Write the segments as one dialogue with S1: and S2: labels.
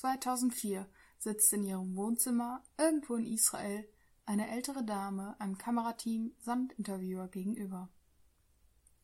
S1: 2004 sitzt in ihrem Wohnzimmer irgendwo in Israel eine ältere Dame einem Kamerateam samt Interviewer gegenüber.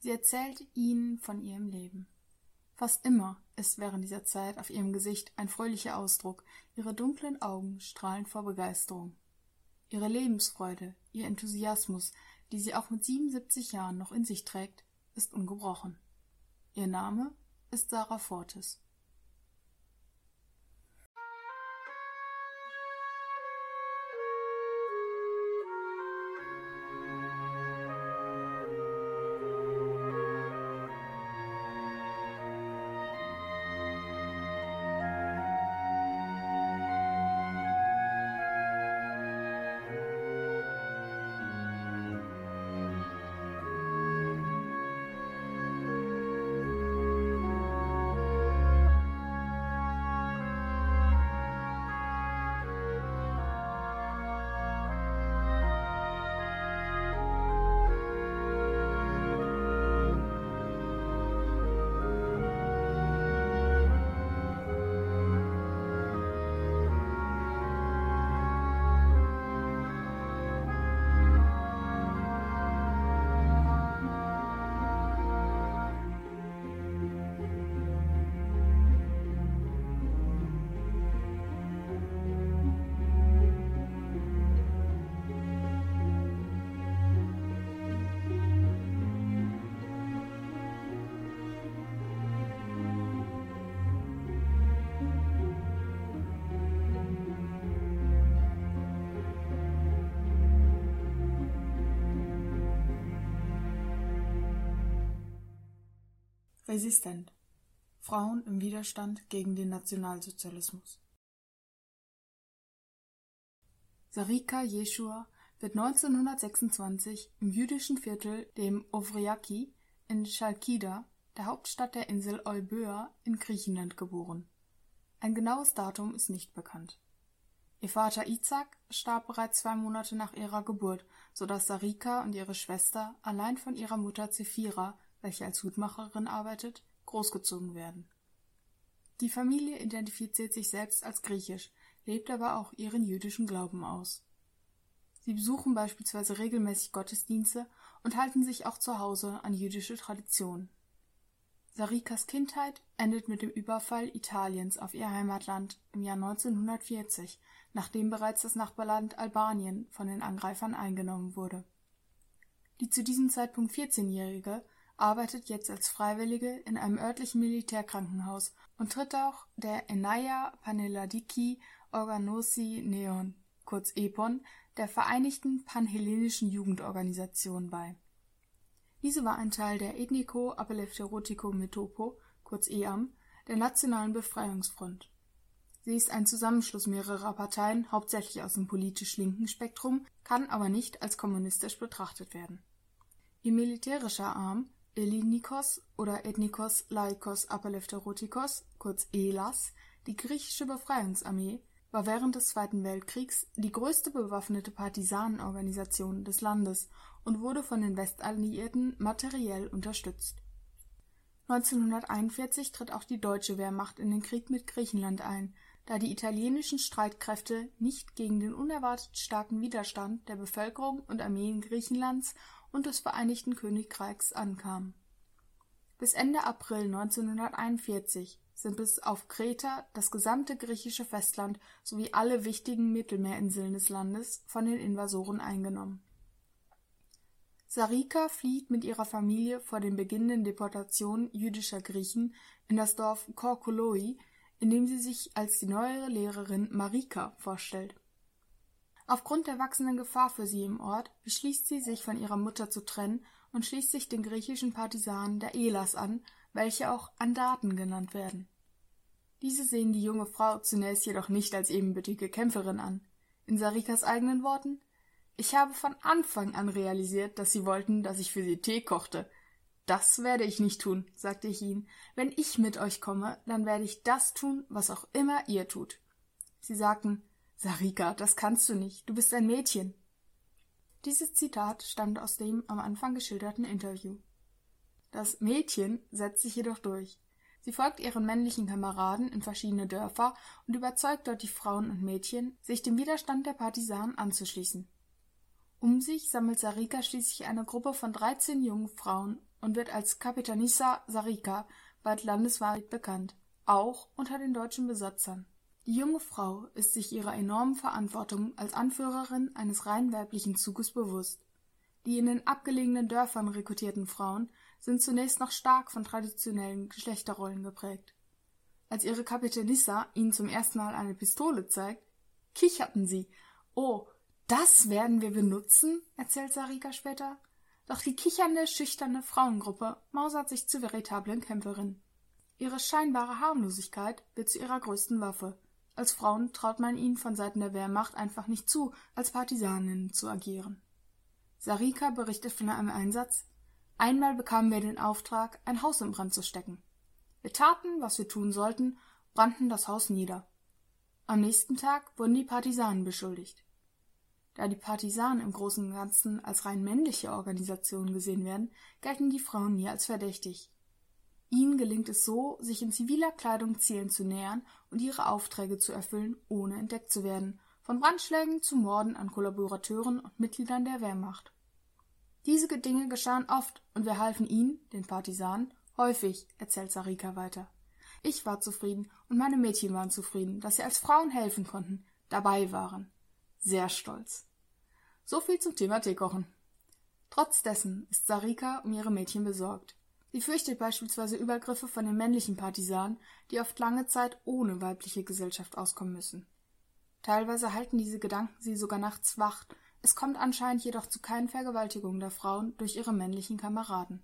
S1: Sie erzählt ihnen von ihrem Leben. Fast immer ist während dieser Zeit auf ihrem Gesicht ein fröhlicher Ausdruck, ihre dunklen Augen strahlen vor Begeisterung. Ihre Lebensfreude, ihr Enthusiasmus, die sie auch mit 77 Jahren noch in sich trägt, ist ungebrochen. Ihr Name ist Sarah Fortes. Resistent. Frauen im Widerstand gegen den Nationalsozialismus. Sarika Jeshua wird 1926 im jüdischen Viertel, dem Ovriaki, in Chalkida, der Hauptstadt der Insel Euböa in Griechenland geboren. Ein genaues Datum ist nicht bekannt. Ihr Vater Izak starb bereits zwei Monate nach ihrer Geburt, so dass Sarika und ihre Schwester allein von ihrer Mutter Zephira welche als Hutmacherin arbeitet, großgezogen werden. Die Familie identifiziert sich selbst als griechisch, lebt aber auch ihren jüdischen Glauben aus. Sie besuchen beispielsweise regelmäßig Gottesdienste und halten sich auch zu Hause an jüdische Traditionen. Sarikas Kindheit endet mit dem Überfall Italiens auf ihr Heimatland im Jahr 1940, nachdem bereits das Nachbarland Albanien von den Angreifern eingenommen wurde. Die zu diesem Zeitpunkt 14-Jährige arbeitet jetzt als Freiwillige in einem örtlichen Militärkrankenhaus und tritt auch der Enaya Paneladiki Organosi Neon kurz EPON der Vereinigten Panhellenischen Jugendorganisation bei. Diese war ein Teil der Ethniko Apelefterotiko Metopo kurz EAM der Nationalen Befreiungsfront. Sie ist ein Zusammenschluss mehrerer Parteien, hauptsächlich aus dem politisch linken Spektrum, kann aber nicht als kommunistisch betrachtet werden. Ihr militärischer Arm Ellinikos oder Ethnikos Laikos Apelefterotikos, kurz ELAS, die griechische Befreiungsarmee, war während des Zweiten Weltkriegs die größte bewaffnete Partisanenorganisation des Landes und wurde von den Westalliierten materiell unterstützt. 1941 tritt auch die deutsche Wehrmacht in den Krieg mit Griechenland ein, da die italienischen Streitkräfte nicht gegen den unerwartet starken Widerstand der Bevölkerung und Armeen Griechenlands und des Vereinigten Königreichs ankam. Bis Ende April 1941 sind bis auf Kreta das gesamte griechische Festland sowie alle wichtigen Mittelmeerinseln des Landes von den Invasoren eingenommen. Sarika flieht mit ihrer Familie vor den beginnenden Deportationen jüdischer Griechen in das Dorf Korkoloi, in dem sie sich als die neue Lehrerin Marika vorstellt Aufgrund der wachsenden Gefahr für sie im Ort beschließt sie, sich von ihrer Mutter zu trennen und schließt sich den griechischen Partisanen der Elas an, welche auch Andaten genannt werden. Diese sehen die junge Frau zunächst jedoch nicht als ebenbürtige Kämpferin an. In Sarikas eigenen Worten Ich habe von Anfang an realisiert, dass sie wollten, dass ich für sie Tee kochte. Das werde ich nicht tun, sagte ich ihnen. Wenn ich mit euch komme, dann werde ich das tun, was auch immer ihr tut. Sie sagten, Sarika, das kannst du nicht. Du bist ein Mädchen. Dieses Zitat stammt aus dem am Anfang geschilderten Interview. Das Mädchen setzt sich jedoch durch. Sie folgt ihren männlichen Kameraden in verschiedene Dörfer und überzeugt dort die Frauen und Mädchen, sich dem Widerstand der Partisanen anzuschließen. Um sich sammelt Sarika schließlich eine Gruppe von 13 jungen Frauen und wird als Kapitanissa Sarika bald landesweit bekannt, auch unter den deutschen Besatzern. Die junge Frau ist sich ihrer enormen Verantwortung als Anführerin eines rein weiblichen Zuges bewusst. Die in den abgelegenen Dörfern rekrutierten Frauen sind zunächst noch stark von traditionellen Geschlechterrollen geprägt. Als ihre Kapitanissa ihnen zum ersten Mal eine Pistole zeigt, kicherten sie. Oh, das werden wir benutzen, erzählt Sarika später. Doch die kichernde, schüchterne Frauengruppe mausert sich zu veritablen Kämpferinnen. Ihre scheinbare Harmlosigkeit wird zu ihrer größten Waffe. Als Frauen traut man ihnen von Seiten der Wehrmacht einfach nicht zu, als Partisaninnen zu agieren. Sarika berichtet von einem Einsatz, Einmal bekamen wir den Auftrag, ein Haus in Brand zu stecken. Wir taten, was wir tun sollten, brannten das Haus nieder. Am nächsten Tag wurden die Partisanen beschuldigt. Da die Partisanen im Großen und Ganzen als rein männliche Organisation gesehen werden, gelten die Frauen nie als verdächtig. Ihnen gelingt es so, sich in ziviler Kleidung Zielen zu nähern und ihre Aufträge zu erfüllen, ohne entdeckt zu werden, von Brandschlägen zu Morden an Kollaborateuren und Mitgliedern der Wehrmacht. Diese Dinge geschahen oft und wir halfen ihnen, den Partisanen, häufig, erzählt Sarika weiter. Ich war zufrieden und meine Mädchen waren zufrieden, dass sie als Frauen helfen konnten, dabei waren. Sehr stolz. So viel zum Thema Teekochen. Trotz dessen ist Sarika um ihre Mädchen besorgt. Sie fürchtet beispielsweise Übergriffe von den männlichen Partisanen, die oft lange Zeit ohne weibliche Gesellschaft auskommen müssen. Teilweise halten diese Gedanken sie sogar nachts wach es kommt anscheinend jedoch zu keinen Vergewaltigungen der Frauen durch ihre männlichen Kameraden.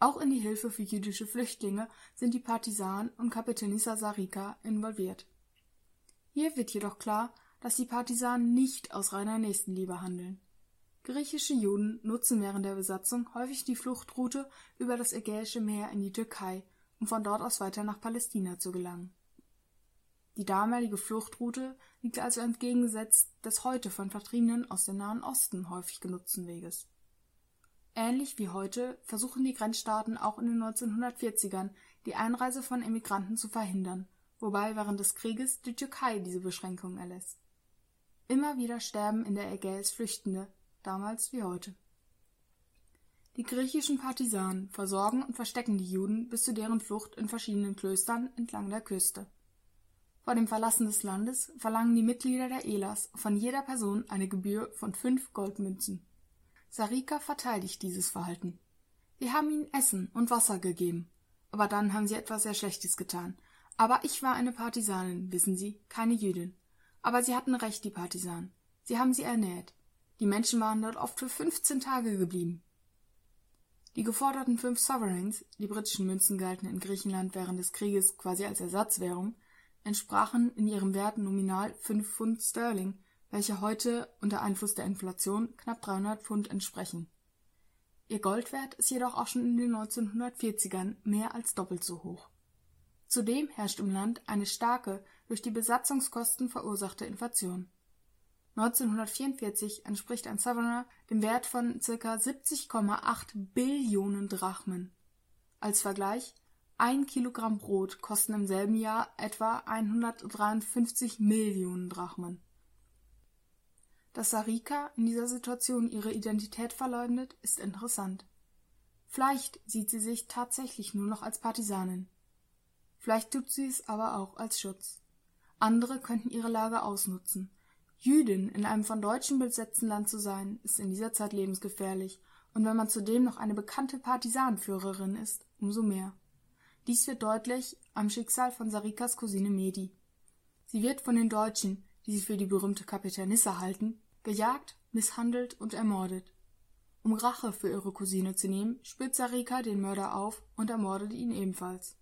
S1: Auch in die Hilfe für jüdische Flüchtlinge sind die Partisanen und Kapitanissa Sarika involviert. Hier wird jedoch klar, dass die Partisanen nicht aus reiner Nächstenliebe handeln. Griechische Juden nutzen während der Besatzung häufig die Fluchtroute über das Ägäische Meer in die Türkei, um von dort aus weiter nach Palästina zu gelangen. Die damalige Fluchtroute liegt also entgegengesetzt des heute von Vertriebenen aus dem Nahen Osten häufig genutzten Weges. Ähnlich wie heute versuchen die Grenzstaaten auch in den 1940ern die Einreise von Emigranten zu verhindern, wobei während des Krieges die Türkei diese Beschränkungen erlässt. Immer wieder sterben in der Ägäis Flüchtende, damals wie heute. Die griechischen Partisanen versorgen und verstecken die Juden bis zu deren Flucht in verschiedenen Klöstern entlang der Küste vor dem Verlassen des Landes verlangen die Mitglieder der Elas von jeder Person eine Gebühr von fünf Goldmünzen. Sarika verteidigt dieses Verhalten. Wir haben ihnen Essen und Wasser gegeben. Aber dann haben sie etwas sehr Schlechtes getan. Aber ich war eine Partisanin, wissen Sie, keine Jüdin. Aber sie hatten recht, die Partisanen. Sie haben sie ernährt. Die Menschen waren dort oft für fünfzehn Tage geblieben. Die geforderten fünf Sovereigns, die britischen Münzen galten in Griechenland während des Krieges quasi als Ersatzwährung, entsprachen in ihrem Wert nominal fünf Pfund Sterling, welche heute unter Einfluss der Inflation knapp 300 Pfund entsprechen. Ihr Goldwert ist jedoch auch schon in den 1940ern mehr als doppelt so hoch. Zudem herrscht im Land eine starke, durch die Besatzungskosten verursachte Inflation. 1944 entspricht ein Sovereigner dem Wert von ca. 70,8 Billionen Drachmen. Als Vergleich ein Kilogramm Brot kosten im selben Jahr etwa 153 Millionen Drachmen. Dass Sarika in dieser Situation ihre Identität verleugnet, ist interessant. Vielleicht sieht sie sich tatsächlich nur noch als Partisanin. Vielleicht tut sie es aber auch als Schutz. Andere könnten ihre Lage ausnutzen. Jüdin in einem von Deutschen besetzten Land zu sein, ist in dieser Zeit lebensgefährlich, und wenn man zudem noch eine bekannte Partisanenführerin ist, umso mehr. Dies wird deutlich am Schicksal von Sarikas Cousine Mehdi. Sie wird von den Deutschen, die sie für die berühmte Kapitanissa halten, gejagt, misshandelt und ermordet. Um Rache für ihre Cousine zu nehmen, spürt Sarika den Mörder auf und ermordet ihn ebenfalls.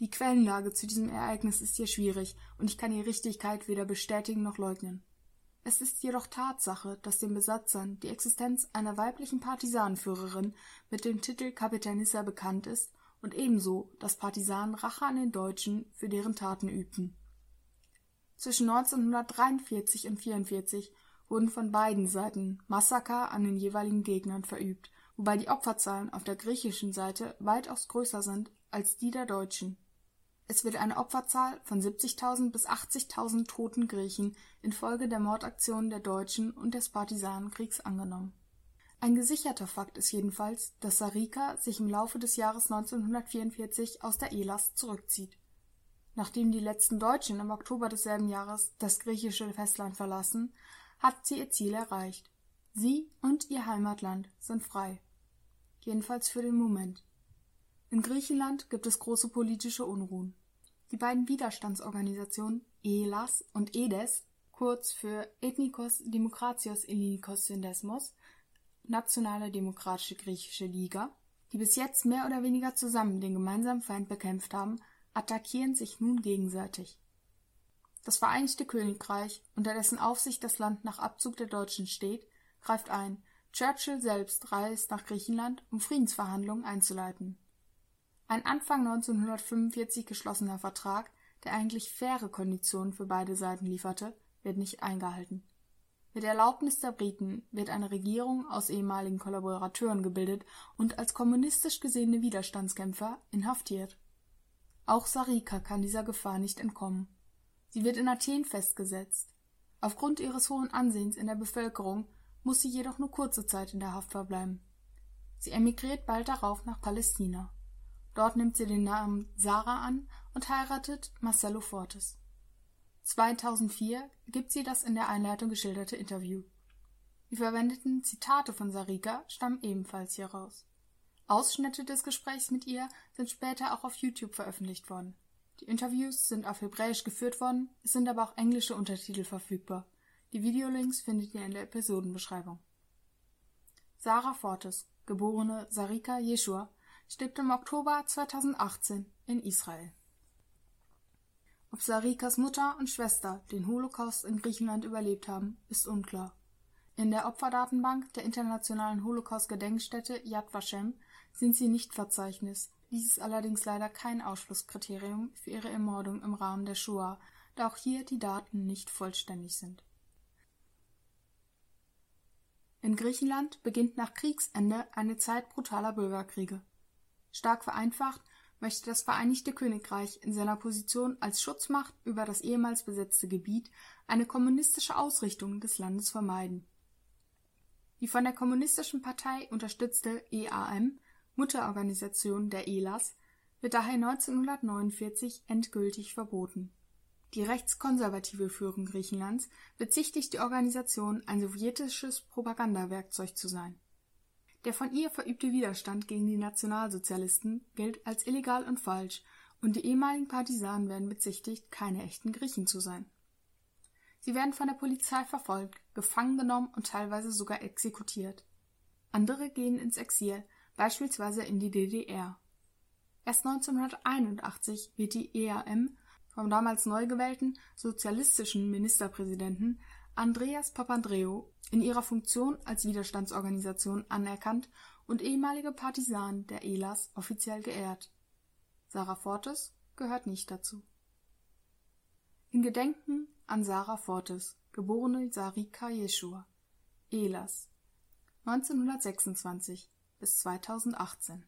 S1: Die Quellenlage zu diesem Ereignis ist hier schwierig und ich kann die Richtigkeit weder bestätigen noch leugnen. Es ist jedoch Tatsache, dass den Besatzern die Existenz einer weiblichen Partisanenführerin mit dem Titel Kapitanissa bekannt ist und ebenso, dass Partisanen Rache an den Deutschen für deren Taten übten. Zwischen 1943 und 1944 wurden von beiden Seiten Massaker an den jeweiligen Gegnern verübt, wobei die Opferzahlen auf der griechischen Seite weitaus größer sind als die der Deutschen. Es wird eine Opferzahl von 70.000 bis 80.000 toten Griechen infolge der Mordaktionen der Deutschen und des Partisanenkriegs angenommen. Ein gesicherter Fakt ist jedenfalls, dass Sarika sich im Laufe des Jahres 1944 aus der Elas zurückzieht. Nachdem die letzten Deutschen im Oktober desselben Jahres das griechische Festland verlassen, hat sie ihr Ziel erreicht. Sie und ihr Heimatland sind frei. Jedenfalls für den Moment. In Griechenland gibt es große politische Unruhen. Die beiden Widerstandsorganisationen ELAS und EDES, kurz für Ethnikos Demokratios Ellinikos Syndesmos, Nationale Demokratische Griechische Liga, die bis jetzt mehr oder weniger zusammen den gemeinsamen Feind bekämpft haben, attackieren sich nun gegenseitig. Das Vereinigte Königreich, unter dessen Aufsicht das Land nach Abzug der Deutschen steht, greift ein. Churchill selbst reist nach Griechenland, um Friedensverhandlungen einzuleiten. Ein Anfang 1945 geschlossener Vertrag, der eigentlich faire Konditionen für beide Seiten lieferte, wird nicht eingehalten. Mit Erlaubnis der Briten wird eine Regierung aus ehemaligen Kollaborateuren gebildet und als kommunistisch gesehene Widerstandskämpfer inhaftiert. Auch Sarika kann dieser Gefahr nicht entkommen. Sie wird in Athen festgesetzt. Aufgrund ihres hohen Ansehens in der Bevölkerung muss sie jedoch nur kurze Zeit in der Haft verbleiben. Sie emigriert bald darauf nach Palästina. Dort nimmt sie den Namen Sarah an und heiratet Marcello Fortes. 2004 gibt sie das in der Einleitung geschilderte Interview. Die verwendeten Zitate von Sarika stammen ebenfalls hier raus. Ausschnitte des Gesprächs mit ihr sind später auch auf YouTube veröffentlicht worden. Die Interviews sind auf Hebräisch geführt worden, es sind aber auch englische Untertitel verfügbar. Die Videolinks findet ihr in der Episodenbeschreibung. Sarah Fortes, geborene Sarika Jeshua, stirbt im Oktober 2018 in Israel. Ob Sarikas Mutter und Schwester den Holocaust in Griechenland überlebt haben, ist unklar. In der Opferdatenbank der internationalen Holocaust-Gedenkstätte Yad Vashem sind sie nicht verzeichnet. Dies ist allerdings leider kein Ausschlusskriterium für ihre Ermordung im Rahmen der Shoah, da auch hier die Daten nicht vollständig sind. In Griechenland beginnt nach Kriegsende eine Zeit brutaler Bürgerkriege. Stark vereinfacht möchte das Vereinigte Königreich in seiner Position als Schutzmacht über das ehemals besetzte Gebiet eine kommunistische Ausrichtung des Landes vermeiden. Die von der Kommunistischen Partei unterstützte EAM, Mutterorganisation der ELAS, wird daher 1949 endgültig verboten. Die rechtskonservative Führung Griechenlands bezichtigt die Organisation, ein sowjetisches Propagandawerkzeug zu sein der von ihr verübte Widerstand gegen die Nationalsozialisten gilt als illegal und falsch, und die ehemaligen Partisanen werden bezichtigt, keine echten Griechen zu sein. Sie werden von der Polizei verfolgt, gefangen genommen und teilweise sogar exekutiert. Andere gehen ins Exil, beispielsweise in die DDR. Erst 1981 wird die EAM vom damals neu gewählten sozialistischen Ministerpräsidenten Andreas Papandreou in ihrer Funktion als Widerstandsorganisation anerkannt und ehemalige Partisan der ELAS offiziell geehrt. Sarah Fortes gehört nicht dazu. In Gedenken an Sarah Fortes, geborene Sarika Yeshua, ELAS, 1926 bis 2018